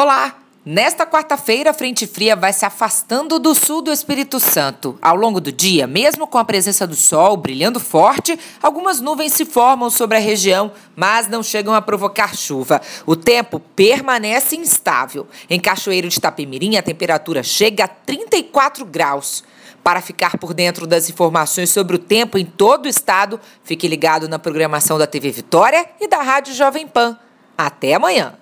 Olá! Nesta quarta-feira, a frente fria vai se afastando do sul do Espírito Santo. Ao longo do dia, mesmo com a presença do sol brilhando forte, algumas nuvens se formam sobre a região, mas não chegam a provocar chuva. O tempo permanece instável. Em Cachoeiro de Itapemirim, a temperatura chega a 34 graus. Para ficar por dentro das informações sobre o tempo em todo o estado, fique ligado na programação da TV Vitória e da Rádio Jovem Pan. Até amanhã!